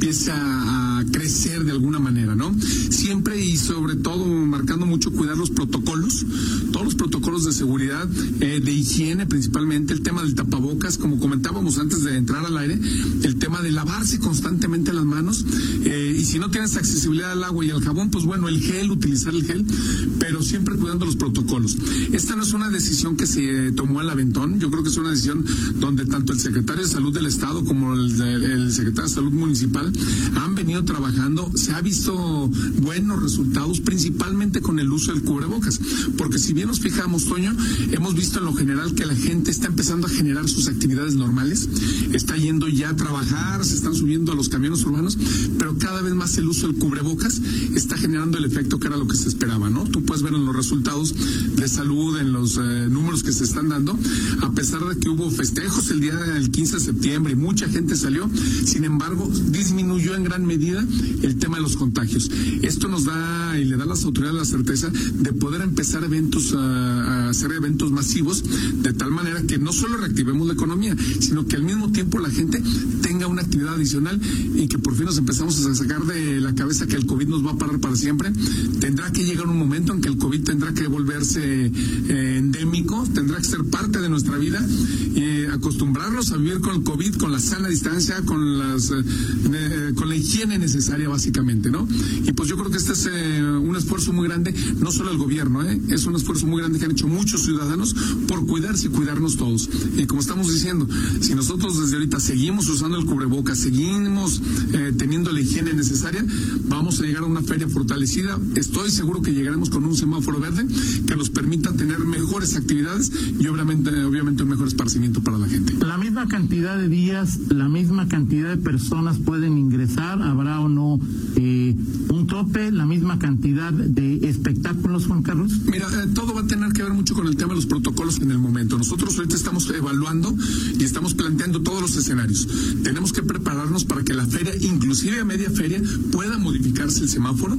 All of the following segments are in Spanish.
empiece a, crecer de alguna manera, ¿no? Siempre y sobre todo marcando mucho cuidar los protocolos, todos los protocolos de seguridad, eh, de higiene principalmente, el tema del tapabocas, como comentábamos antes de entrar al aire, el tema de lavarse constantemente las manos, eh, y si no tienes accesibilidad al agua y al jabón, pues bueno, el gel, utilizar el gel, pero siempre cuidando los protocolos. Esta no es una decisión que se tomó al aventón, yo creo que es una decisión donde tanto el secretario de Salud del Estado como el secretario de Salud Municipal han venido trabajando, se ha visto buenos resultados, principalmente con el uso del cubrebocas, porque si bien nos fijamos, Toño, hemos visto en lo general que la gente está empezando a generar sus actividades normales, está yendo ya a trabajar, se están subiendo a los camiones urbanos, pero cada vez más el uso del cubrebocas está generando el efecto que era lo que se esperaba, ¿no? Tú puedes ver en los resultados de salud, en los eh, números que se están dando, a pesar de que hubo festejos el día del 15 de septiembre y mucha gente salió, sin embargo, disminuyó en gran medida el tema de los contagios. Esto nos da y le da a las autoridades la certeza de poder empezar eventos, a, hacer eventos masivos, de tal manera que no solo reactivemos la economía, sino que al mismo tiempo la gente tenga una actividad adicional y que por fin nos empezamos a sacar de la cabeza que el COVID nos va a parar para siempre. Tendrá que llegar un momento en que el COVID tendrá que volverse eh, endémico, tendrá que ser parte de nuestra vida y acostumbrarnos a vivir con el COVID, con la sana distancia, con las eh, con la higiene necesaria básicamente, ¿no? Y pues yo creo que este es eh, un esfuerzo muy grande, no solo el gobierno, ¿eh? es un esfuerzo muy grande que han hecho muchos ciudadanos por cuidarse y cuidarnos todos. Y como estamos diciendo, si nosotros desde ahorita seguimos usando el cubrebocas, seguimos eh, teniendo la higiene necesaria, vamos a llegar a una feria fortalecida. Estoy seguro que llegaremos con un semáforo verde que nos permita tener mejores actividades y obviamente, obviamente un mejor esparcimiento para la gente. La misma cantidad de días, la misma cantidad de personas pueden ingresar, habrá o no eh, un tope, la misma cantidad de espectáculos, Juan Carlos. Mira, eh, todo va a tener que ver mucho con el tema de los protocolos en el momento. Nosotros ahorita estamos evaluando y estamos planteando todos los escenarios. Tenemos que prepararnos para que la feria, inclusive a media feria, pueda modificarse el semáforo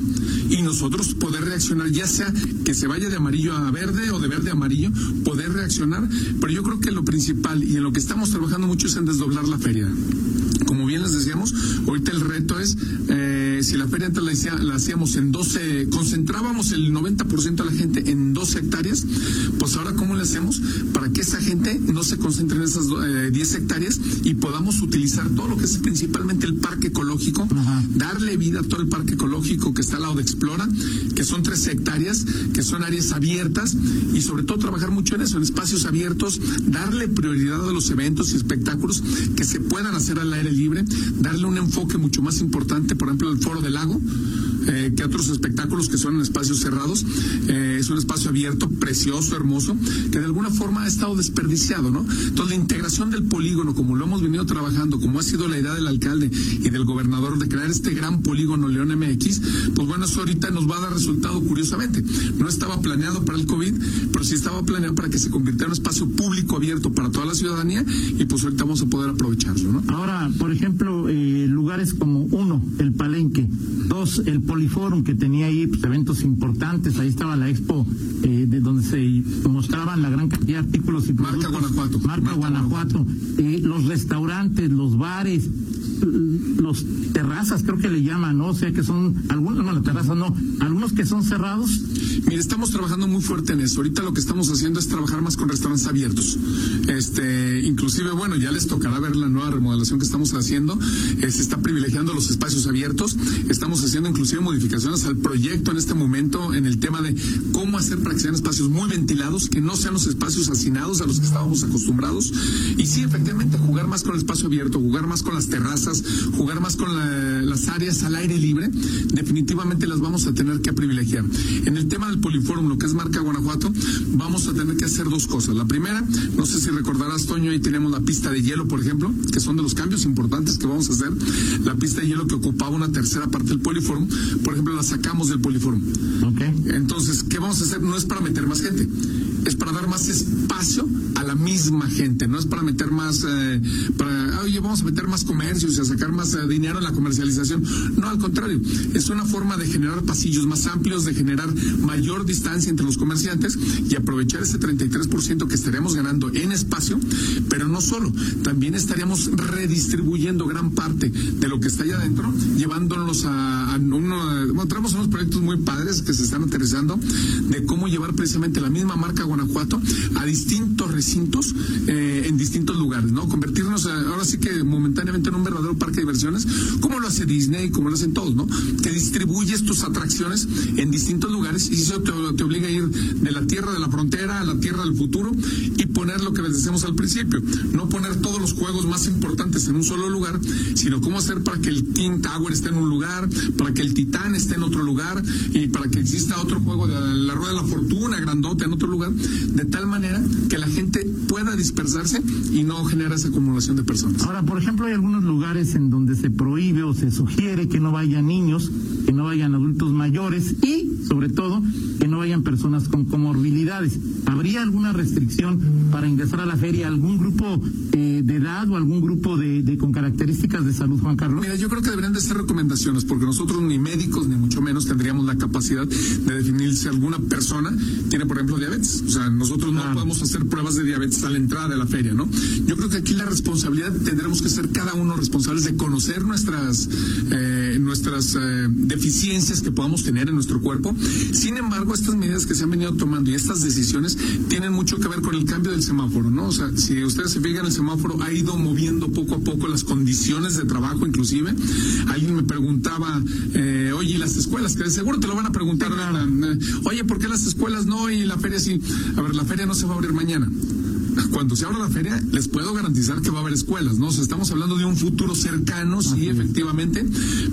y nosotros poder reaccionar, ya sea que se vaya de amarillo a verde o de verde a amarillo, poder reaccionar. Pero yo creo que lo principal y en lo que estamos trabajando mucho es en desdoblar la feria como bien les decíamos, ahorita el reto es, eh, si la feria antes la, hacíamos en 12, concentrábamos el 90% de la gente en 12 hectáreas, pues ahora cómo le hacemos para que esa gente no se concentre en esas 10 eh, hectáreas y podamos utilizar todo lo que es principalmente el parque ecológico, darle vida a todo el parque ecológico que está al lado de Explora, que son 3 hectáreas, que son áreas abiertas y sobre todo trabajar mucho en eso, en espacios abiertos, darle prioridad a los eventos y espectáculos que se puedan hacer al aire libre libre, darle un enfoque mucho más importante, por ejemplo, al Foro del Lago, eh, que otros espectáculos que son en espacios cerrados. Eh, es un espacio abierto, precioso, hermoso, que de alguna forma ha estado desperdiciado, ¿no? Entonces, la integración del polígono, como lo hemos venido trabajando, como ha sido la idea del alcalde y del gobernador de crear este gran polígono León MX, pues bueno, eso ahorita nos va a dar resultado curiosamente. No estaba planeado para el COVID, pero sí estaba planeado para que se convirtiera en un espacio público abierto para toda la ciudadanía y pues ahorita vamos a poder aprovecharlo, ¿no? Ahora, por ejemplo, eh, lugares como uno, el Palenque, dos, el Poliforum, que tenía ahí pues, eventos importantes, ahí estaba la expo eh, de donde se mostraban la gran cantidad de artículos y productos. Marca Guanajuato. Marca, Guanajuato. Eh, los restaurantes, los bares, los terrazas, creo que le llaman, ¿no? O sea, que son, algunos, no, las terrazas no, algunos que son cerrados. Mire, estamos trabajando muy fuerte en eso. Ahorita lo que estamos haciendo es trabajar más con restaurantes abiertos. Este, inclusive, bueno, ya les tocará ver la nueva remodelación que estamos haciendo. Eh, se está privilegiando los espacios abiertos. Estamos haciendo inclusive modificaciones al proyecto en este momento en el tema de cómo hacer para que sean espacios muy ventilados, que no sean los espacios hacinados a los que estábamos acostumbrados. Y sí, efectivamente, jugar más con el espacio abierto, jugar más con las terrazas jugar más con las áreas al aire libre, definitivamente las vamos a tener que privilegiar. En el tema del poliforum, lo que es marca Guanajuato, vamos a tener que hacer dos cosas. La primera, no sé si recordarás, Toño, ahí tenemos la pista de hielo, por ejemplo, que son de los cambios importantes que vamos a hacer. La pista de hielo que ocupaba una tercera parte del poliforum, por ejemplo, la sacamos del poliforum. Okay. Entonces, ¿qué vamos a hacer? No es para meter más gente es para dar más espacio a la misma gente, no es para meter más, eh, para, oye, vamos a meter más comercios y a sacar más eh, dinero en la comercialización. No, al contrario, es una forma de generar pasillos más amplios, de generar mayor distancia entre los comerciantes y aprovechar ese 33% que estaríamos ganando en espacio, pero no solo, también estaríamos redistribuyendo gran parte de lo que está allá adentro, llevándonos a, a uno, bueno, tenemos unos proyectos muy padres que se están aterrizando de cómo llevar precisamente la misma marca Guanajuato a distintos recintos eh, en distintos lugares, ¿no? Convertirnos ahora sí que momentáneamente en un verdadero parque de diversiones, como lo hace Disney, como lo hacen todos, ¿no? Que distribuyes tus atracciones en distintos lugares y eso te, te obliga a ir de la tierra de la frontera a la tierra del futuro y poner lo que les decíamos al principio, no poner todos los juegos más importantes en un solo lugar, sino cómo hacer para que el King Tower esté en un lugar, para que el Titán esté en otro lugar y para que exista otro juego de la Rueda de la Fortuna grandote en otro lugar, de tal manera que la gente pueda dispersarse y no genera esa acumulación de personas. Ahora, por ejemplo, hay algunos lugares en donde se prohíbe o se sugiere que no vayan niños, que no vayan adultos mayores y, sobre todo, que no vayan personas con comorbilidades. ¿Habría alguna restricción para ingresar a la feria algún grupo eh, de edad o algún grupo de, de, con características de salud, Juan Carlos? Mira, yo creo que deberían de ser recomendaciones, porque nosotros ni médicos ni mucho menos tendríamos la capacidad de definir si alguna persona tiene, por ejemplo, diabetes. O sea, nosotros no podemos hacer pruebas de diabetes a la entrada de la feria, ¿no? Yo creo que aquí la responsabilidad tendremos que ser cada uno responsables de conocer nuestras eh, nuestras eh, deficiencias que podamos tener en nuestro cuerpo. Sin embargo, estas medidas que se han venido tomando y estas decisiones tienen mucho que ver con el cambio del semáforo, ¿no? O sea, si ustedes se fijan, el semáforo ha ido moviendo poco a poco las condiciones de trabajo, inclusive. Alguien me preguntaba, eh, oye, ¿y las escuelas? Que de seguro te lo van a preguntar. Oye, ¿por qué las escuelas no y la feria sí? A ver, la feria no se va a abrir mañana cuando se abra la feria, les puedo garantizar que va a haber escuelas, ¿no? O sea, estamos hablando de un futuro cercano, sí, efectivamente,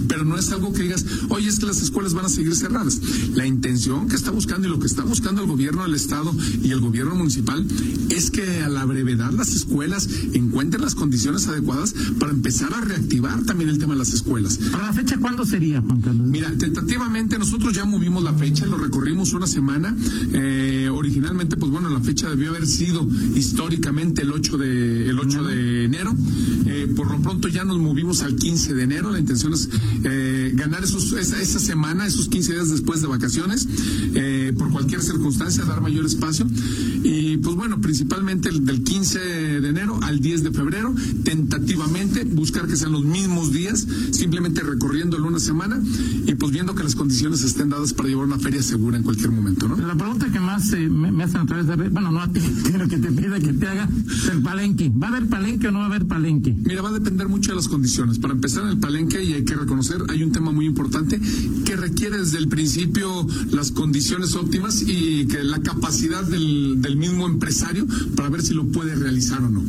pero no es algo que digas, oye, es que las escuelas van a seguir cerradas. La intención que está buscando y lo que está buscando el gobierno del Estado y el gobierno municipal es que a la brevedad las escuelas encuentren las condiciones adecuadas para empezar a reactivar también el tema de las escuelas. ¿Para la fecha cuándo sería, Juan Carlos? Mira, tentativamente nosotros ya movimos la fecha, lo recorrimos una semana. Eh, originalmente, pues bueno, la fecha debió haber sido históricamente el 8 de, el 8 de enero. Eh, por lo pronto ya nos movimos al 15 de enero. La intención es eh, ganar esos, esa, esa, semana, esos 15 días después de vacaciones, eh, por cualquier circunstancia, dar mayor espacio. Y pues bueno, principalmente el, del 15 de enero al 10 de febrero, tentativamente buscar que sean los mismos días, simplemente recorriéndolo una semana y pues viendo que las condiciones estén dadas para llevar una feria segura en cualquier momento. ¿no? La pregunta que más me, me, hacen a través de, bueno, no a ti, sino que te pida que te haga el palenque. ¿Va a haber palenque o no va a haber palenque? Mira, va a depender mucho de las condiciones. Para empezar, en el palenque, y hay que reconocer, hay un tema muy importante que requiere desde el principio las condiciones óptimas y que la capacidad del, del mismo empresario para ver si lo puede realizar o no.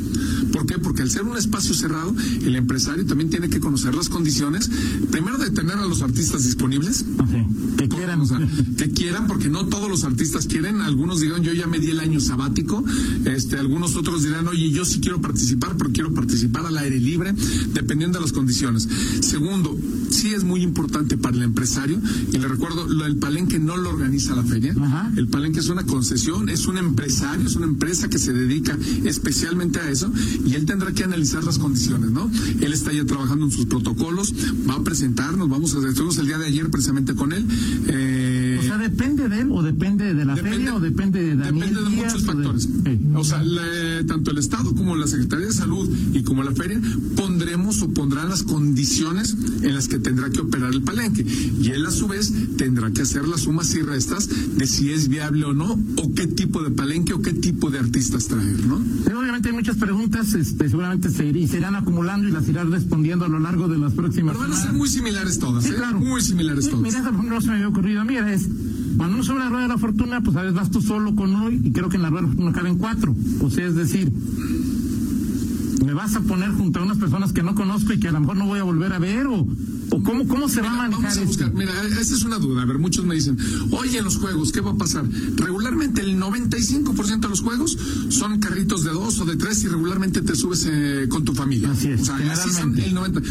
¿Por qué? Porque al ser un espacio cerrado, el empresario también tiene que conocer las condiciones, primero de tener a los artistas disponibles. Okay. Que quieran. O sea, que quieran, porque no todos los artistas quieren. Algunos digan, yo ya me di el año sabático. Este, algunos otros dirán, oye, yo sí quiero participar, pero quiero participar al aire libre, dependiendo de las condiciones. Segundo, sí es muy importante para el empresario, y le recuerdo, el palenque no lo organiza la feria. Ajá. El palenque es una concesión, es un empresario, es una empresa que se dedica especialmente a eso, y él tendrá que analizar las condiciones, ¿no? Él está ya trabajando en sus protocolos, va a presentarnos, vamos a estuvimos el día de ayer precisamente con él. Eh, depende de él, o depende de la Depende- feria, o depende de Daniel Depende de Díaz, muchos de- factores. Sí. O sea, la- tanto el Estado como la Secretaría de Salud y como la feria pondremos o pondrán las condiciones en las que tendrá que operar el palenque. Y él a su vez tendrá que hacer las sumas y restas de si es viable o no, o qué tipo de palenque o qué tipo de artistas traer, ¿no? Sí, obviamente hay muchas preguntas, este, seguramente se, ir- se irán acumulando y las irán respondiendo a lo largo de las próximas Pero van a ser muy similares todas, Sí, ¿eh? claro. Muy similares Sí, todas. Mira, eso no se me había ocurrido. Mira, es cuando uno sube la rueda de la fortuna, pues a veces vas tú solo con hoy y creo que en la rueda de la fortuna caben cuatro. O sea, es decir, me vas a poner junto a unas personas que no conozco y que a lo mejor no voy a volver a ver o, o cómo, cómo se va a manejar esto? Mira, esa es una duda. A ver, muchos me dicen, oye, en los juegos, ¿qué va a pasar? Regularmente el 95% de los juegos son carritos de dos o de tres y regularmente te subes eh, con tu familia. Así es, o sea, así son el 90.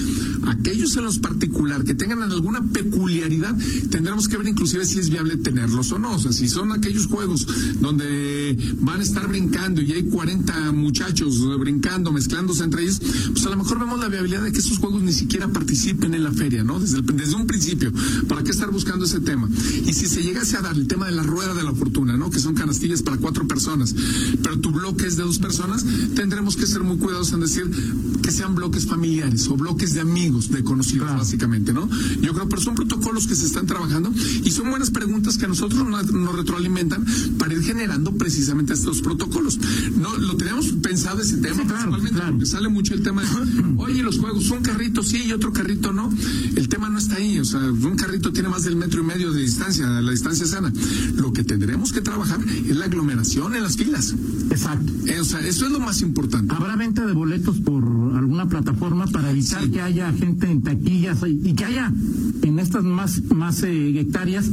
Aquellos en los particular que tengan alguna peculiaridad, tendremos que ver inclusive si es viable tenerlos o no. O sea, si son aquellos juegos donde van a estar brincando y hay 40 muchachos brincando, mezclándose entre ellos, pues a lo mejor vemos la viabilidad de que esos juegos ni siquiera participen en la feria, ¿no? Desde, desde un principio. ¿Para qué estar buscando ese tema? Y si se llegase a dar el tema de la rueda de la fortuna, ¿no? Que son canastillas para cuatro personas, pero tu bloque es de dos personas, tendremos que ser muy cuidadosos en decir que sean bloques familiares o bloques de amigos, de conocidos, básicamente, ¿no? Yo creo, pero son protocolos que se están trabajando y son buenas preguntas que a nosotros nos retroalimentan para ir generando precisamente estos protocolos. No, lo tenemos pensado ese tema principalmente porque sale mucho el tema de, oye, los juegos, un carrito sí y otro carrito no. El tema no está ahí, o sea, un carrito tiene más del metro y medio de distancia, la distancia sana. Lo que tendremos que trabajar es la aglomeración en las filas. Exacto. Eh, o sea, eso es lo más importante. ¿Habrá venta de boletos por alguna plataforma para evitar que haya gente en taquillas y, que haya en estas más, más eh, hectáreas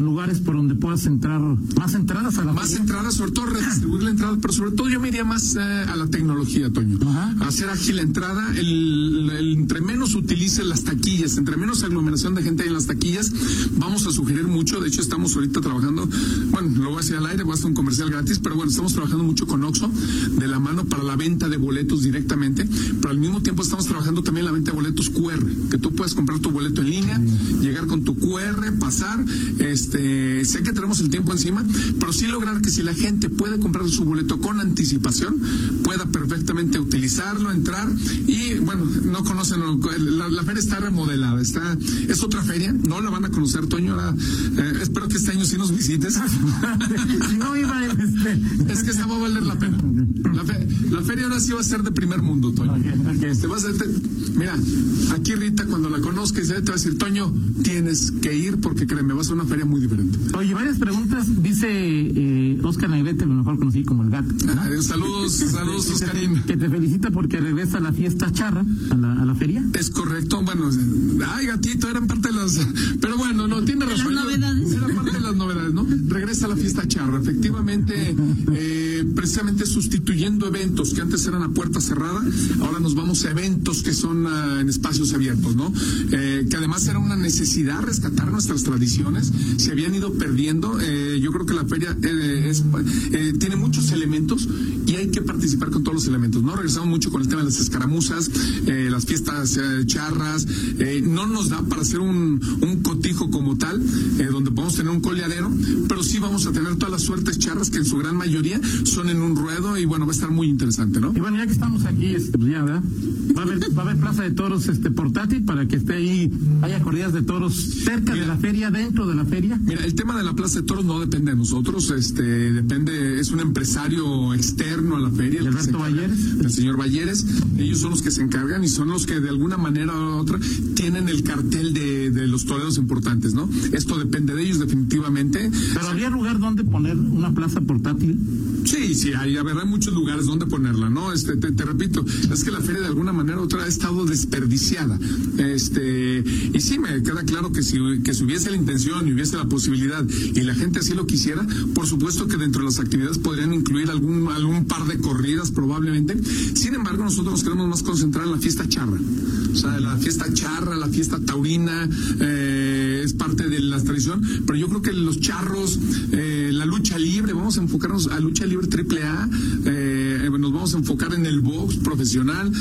lugares por donde puedas entrar, más entradas a la Más entradas, sobre todo redistribuir la entrada, pero sobre todo yo me iría más eh, a la tecnología, Toño. Hacer ágil la entrada, el, entre menos utilice las taquillas, entre menos aglomeración de gente en las taquillas, vamos a sugerir mucho, de hecho estamos ahorita trabajando, bueno, lo voy a hacer al aire, voy a hacer un comercial gratis, pero bueno, estamos trabajando mucho con Oxxo de la mano para la venta de boletos directamente, pero al mismo tiempo estamos trabajando también la venta de boletos QR, que tú puedes comprar tu boleto en línea, llegar con tu QR, pasar, este, sé que tenemos el tiempo encima, pero sí lograr que si la gente puede comprar su boleto con anticipación, pueda perfectamente utilizarlo, entrar y bueno, no conocen, la, feria está remodelada, está, es otra feria, no la van a conocer, Toño, ahora, eh, espero que este año sí nos visites. no iba este. Es que esta va a valer la pena. La, feria ahora sí va a ser de primer mundo, Toño. Este, vas a, mira, aquí Rita cuando la conozcas, te va a decir, Toño, tienes que ir porque créeme, va a ser una feria muy diferente. Oye, varias preguntas. Dice eh, Oscar Negrete, lo mejor conocí como el gato. Ah, saludos, saludos, Oscarín. Que te felicita porque regresa a la fiesta charra, a la, a la feria. Es correcto. Bueno, ay, gatito, eran parte de las. Pero bueno, no, tiene razón. Las novedades. Era parte de las novedades, ¿no? Regresa a la fiesta charra. Efectivamente, eh, precisamente sustituyendo eventos que antes eran a puerta cerrada, ahora nos vamos a eventos que son ah, en espacios abiertos, ¿no? Eh, que además era una necesidad rescatar nuestras tradiciones. Se habían ido perdiendo. Eh, yo creo que la feria eh, eh, tiene muchos elementos y hay que participar con todos los elementos. No regresamos mucho con el tema de las escaramuzas, las fiestas charras. No nos da para hacer un, cotijo como tal, donde podemos tener un coleadero, pero sí vamos a tener todas las suertes charras que en su gran mayoría son en un ruedo y bueno, va a estar muy interesante, ¿no? Y bueno, ya que estamos aquí, este, pues ya, ¿verdad? Va a haber, va a haber plaza de toros este portátil para que esté ahí, haya corridas de toros cerca de la feria, dentro de la feria. Mira, el tema de la Plaza de Toros no depende de nosotros, este, depende, es un empresario externo a la feria. ¿El Alberto El señor Valleres. Ellos son los que se encargan y son los que de alguna manera u otra tienen el cartel de, de los toreros importantes, ¿no? Esto depende de ellos definitivamente. Pero habría lugar donde poner una plaza portátil. Sí, sí, hay, habrá muchos lugares donde ponerla, ¿no? Este, te, repito, es que la feria de alguna manera otra ha estado desperdiciada. Este, y sí, me queda claro que si, que si hubiese la intención y hubiese la posibilidad y la gente así lo quisiera, por supuesto que dentro de las actividades podrían incluir algún, algún par de corridas probablemente. Sin embargo, nosotros nos queremos más concentrar en la fiesta charra. O sea, la fiesta charra, la fiesta taurina, eh, es parte de la tradición, pero yo creo que los charros, eh, la lucha libre, vamos a enfocarnos a lucha libre triple A, eh, nos vamos a enfocar en el box profesional,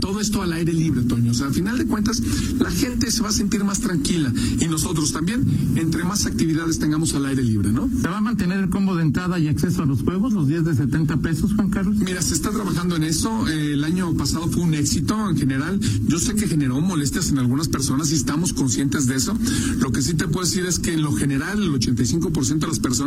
todo esto al aire libre, Toño. O sea, al final de cuentas, la gente se va a sentir más tranquila y nosotros también, entre más actividades tengamos al aire libre, ¿no? ¿Se va a mantener el combo de entrada y acceso a los juegos, los 10 de 70 pesos, Juan Carlos? Mira, se está trabajando en eso. el año pasado fue un éxito en general. Yo sé que generó molestias en algunas personas y estamos conscientes de eso, Lo que sí te puedo decir es que en lo general el 85% de las personas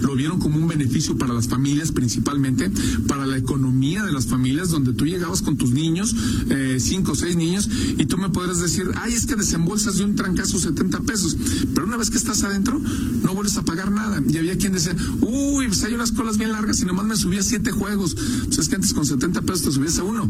lo vieron como un beneficio para las familias principalmente, para la economía de las familias, donde tú llegabas con tus niños, eh, cinco o seis niños, y tú me podrás decir, ay, es que desembolsas de un trancazo 70 pesos, pero una vez que estás adentro, no vuelves a pagar nada. Y había quien decía, uy, pues hay unas colas bien largas y nomás me subía siete juegos. Pues es que antes con 70 pesos te subías a uno.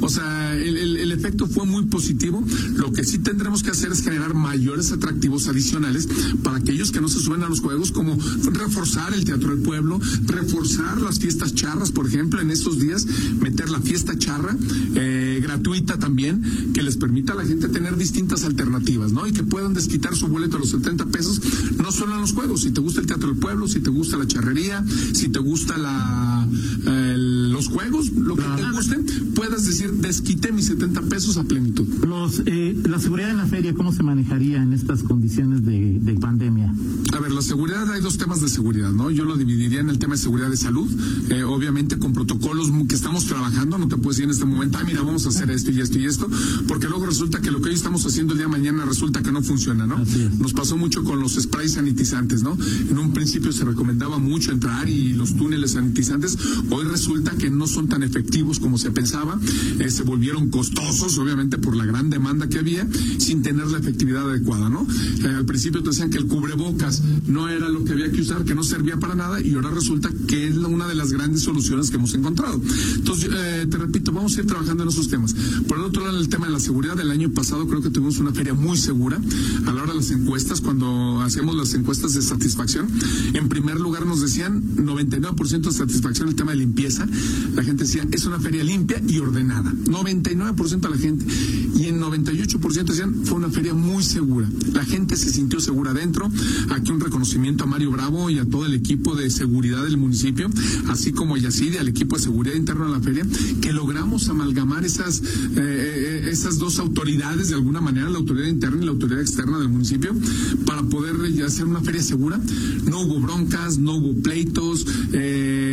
O sea, el, el efecto fue muy positivo. Lo que sí tendremos que hacer es generar mayores atractivos adicionales para aquellos que no se suben a los juegos, como reforzar el Teatro del Pueblo, reforzar las fiestas charras, por ejemplo, en estos días, meter la fiesta charra eh, gratuita también, que les permita a la gente tener distintas alternativas, ¿no? Y que puedan desquitar su boleto a los 70 pesos, no solo en los juegos, si te gusta el Teatro del Pueblo, si te gusta la charrería, si te gusta la, los juegos, lo que te guste, puedas decir, desquité mis 70 pesos a plenitud. Los, eh, la seguridad en la feria, ¿cómo se manejaría en estas condiciones de, de pandemia? A ver, la seguridad, hay dos temas de seguridad, ¿no? Yo lo dividiría en el tema de seguridad de salud, eh, obviamente con protocolos que estamos trabajando, no te puedes decir en este momento, ah, mira, vamos a hacer esto y esto y esto, porque luego resulta que lo que hoy estamos haciendo el día de mañana resulta que no funciona, ¿no? Nos pasó mucho con los sprays sanitizantes, ¿no? En un principio se recomendaba mucho entrar y los túneles sanitizantes, hoy resulta que no son tan efectivos como se pensaba, eh, se volvieron costosos, obviamente por la gran demanda que había, sin tener la efectividad adecuada, ¿no? Eh, al principio te decían que el cubrebocas no era lo que había que usar, que no servía para nada, y ahora resulta que es una de las grandes soluciones que hemos encontrado. Entonces, eh, te repito, vamos a ir trabajando en esos temas. Por el otro lado, el tema de la seguridad del año pasado, creo que tuvimos una feria muy segura. A la hora de las encuestas, cuando hacemos las encuestas de satisfacción, en primer lugar nos decían 99% de satisfacción el tema de limpieza. La gente decía, es una feria limpia y ordenada. 99% de la gente. Y en 98% decían, fue una feria muy segura. La gente se sintió segura dentro. Aquí un reconocimiento a Mario Bravo y a todo el equipo de seguridad del municipio, así como a Yacide, al equipo de seguridad interna de la feria, que logramos amalgamar esas, eh, eh, esas dos autoridades de alguna manera, la autoridad interna y la autoridad externa del municipio, para poder hacer una feria segura. No hubo broncas, no hubo pleitos, eh,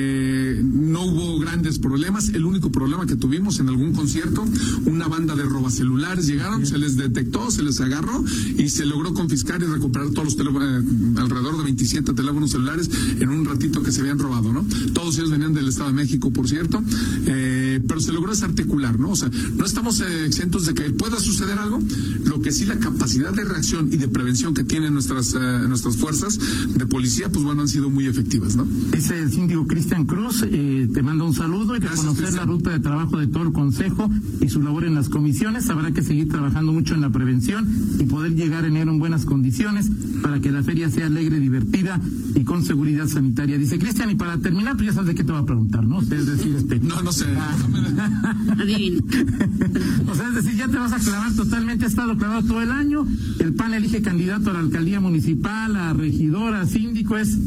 no hubo grandes problemas. El único problema que tuvimos en algún concierto, una banda de robacelulares llegaron, se les detectó, se les agarró y se logró confiscar y recuperar todos los teléfonos, alrededor de 27 teléfonos celulares en un ratito que se habían robado, ¿no? Todos ellos venían del Estado de México, por cierto, eh, pero se logró desarticular, ¿no? O sea, no estamos eh, exentos de que pueda suceder algo, lo que sí la capacidad de reacción y de prevención que tienen nuestras, eh, nuestras fuerzas de policía, pues bueno, han sido muy efectivas, ¿no? Dice el síndico Cristian Cruz, te mando un saludo y reconocer la ruta de trabajo de todo el Consejo y su labor en las comisiones. Habrá que seguir trabajando mucho en la prevención y poder llegar enero en buenas condiciones para que la feria sea alegre, divertida y con seguridad sanitaria. Dice Cristian, y para terminar, pues ya sabes de qué te va a preguntar, ¿no? es decir, este... No, no sé. Adivino. o sea, es decir, ya te vas a clavar totalmente, ha estado clavado todo el año. El PAN elige candidato a la alcaldía municipal, a regidora, a síndico, es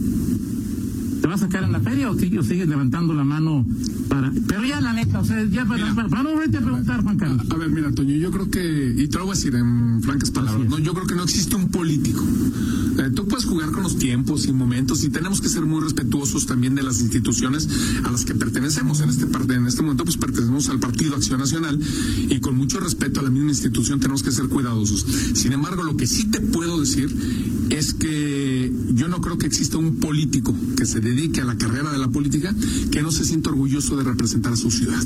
¿Te vas a sacar en la feria o sigues, sigues levantando la mano para.? Pero ya la neta, o sea, ya para, para, no volverte a preguntar, Juan Carlos. A, ver, mira, Toño, yo creo que. Y te lo voy a decir en francas palabras, ¿no? Yo creo que no existe un político. Eh, tú puedes jugar con los tiempos y momentos y tenemos que ser muy respetuosos también de las instituciones a las que pertenecemos. En este, en este momento, pues pertenecemos al Partido Acción Nacional y con mucho respeto a la misma institución tenemos que ser cuidadosos. Sin embargo, lo que sí te puedo decir es que yo no creo que exista un político que se dedique a la carrera de la política que no se sienta orgulloso de representar a su ciudad.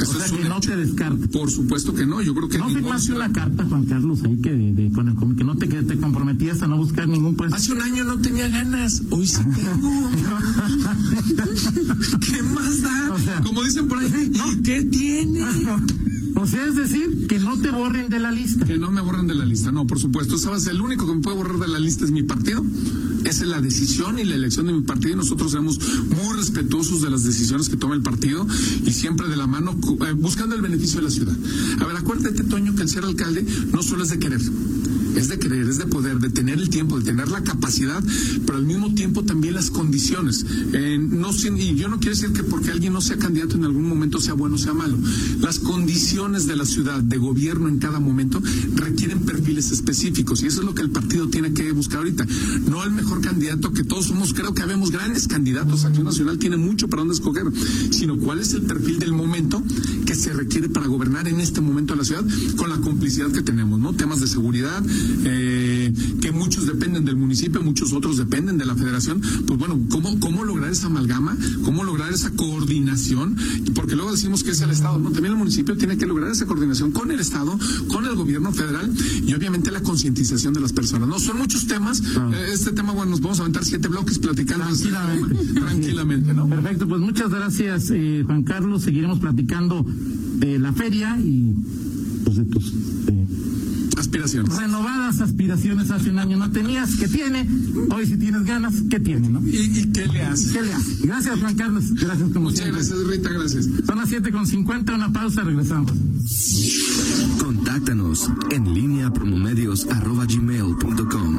Eso o sea, que no te descarta. Por supuesto que no, yo creo que no firmaste una carta, Juan Carlos, ahí que, de, con el, que no te, que te comprometías a no buscar ningún puesto. Hace un año no tenía ganas, hoy sí tengo. ¿Qué más da? O sea, Como dicen por ahí, ¿qué tiene? O sea, es decir, que no te borren de la lista. Que no me borren de la lista, no, por supuesto. ¿Sabes? El único que me puede borrar de la lista es mi partido. Esa es la decisión y la elección de mi partido. Y nosotros somos muy respetuosos de las decisiones que toma el partido y siempre de la mano eh, buscando el beneficio de la ciudad. A ver, acuérdate, Toño, que el ser alcalde no solo es de querer es de querer, es de poder, de tener el tiempo, de tener la capacidad, pero al mismo tiempo también las condiciones. Eh, no, y yo no quiero decir que porque alguien no sea candidato en algún momento sea bueno o sea malo. Las condiciones de la ciudad, de gobierno en cada momento, requieren perfiles específicos. Y eso es lo que el partido tiene que buscar ahorita. No el mejor candidato, que todos somos, creo que habemos grandes candidatos. Acción Nacional tiene mucho para dónde escoger, sino cuál es el perfil del momento que se requiere para gobernar en este momento la ciudad con la complicidad que tenemos, ¿no? Temas de seguridad, eh, que muchos dependen del municipio, muchos otros dependen de la federación. Pues bueno, ¿cómo, cómo lograr esa amalgama? ¿Cómo lograr esa coordinación? Porque luego decimos que es el Estado, ¿no? También el municipio tiene que lograr esa coordinación con el Estado, con el gobierno federal y obviamente la concientización de las personas, ¿no? Son muchos temas. Eh, este tema, bueno, nos vamos a aventar siete bloques platicando tranquilamente, tranquilamente ¿no? Perfecto, pues muchas gracias, eh, Juan Carlos. Seguiremos platicando de la feria y pues, de tus eh, aspiraciones. Renovadas aspiraciones hace un año no tenías, ¿qué tiene? Hoy si tienes ganas, ¿qué tiene? ¿no? ¿Y, qué le hace? ¿Qué le hace? Gracias, Juan Carlos. Gracias como Muchas gracias, Rita, gracias. Son las 7.50, una pausa, regresamos. Contáctanos en línea promomedios arroba gmail.com.